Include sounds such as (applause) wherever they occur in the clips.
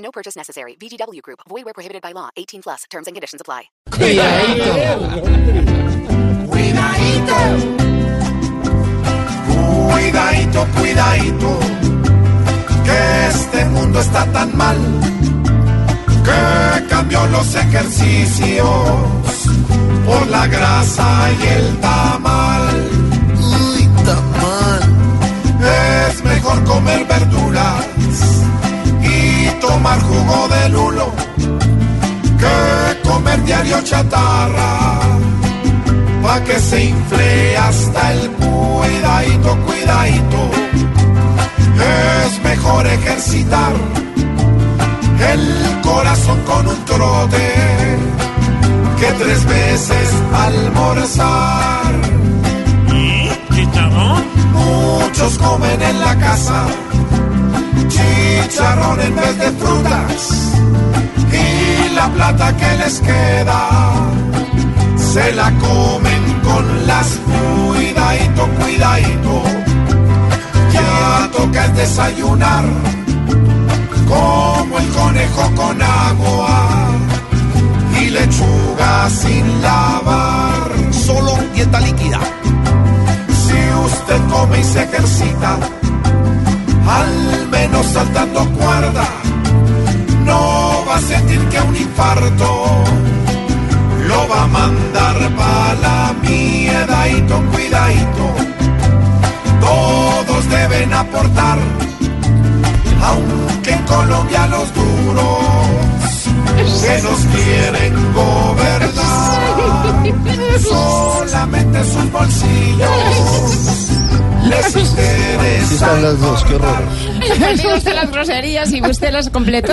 No purchase necessary. VGW Group. Void where prohibited by law. 18 plus. Terms and conditions apply. Cuidadito, cuidadito, que este mundo está tan mal, que cambió los ejercicios por la grasa y el tamal. Uy, tamal. Es mejor comer verduras tomar jugo de lulo que comer diario chatarra. Pa' que se infle hasta el cuidadito, cuidadito. Es mejor ejercitar el corazón con un trote que tres veces almorzar. Muchos comen en la casa chicharrón en vez de frutas y la plata que les queda se la comen con las cuidadito, cuidadito. Ya toca el desayunar como el conejo con agua y lechuga sin lavar. Solo dieta líquida. Si usted come y se ejercita, al menos saltando cuerda, no va a sentir que un infarto lo va a mandar para la miedadito, cuidadito. Todos deben aportar, aunque en Colombia los duros que nos quieren gobernar, (laughs) solamente sus bolsillos interesa. Están las dos, qué horror. Diga usted las groserías y usted las completó.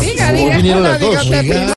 Diga. Diga,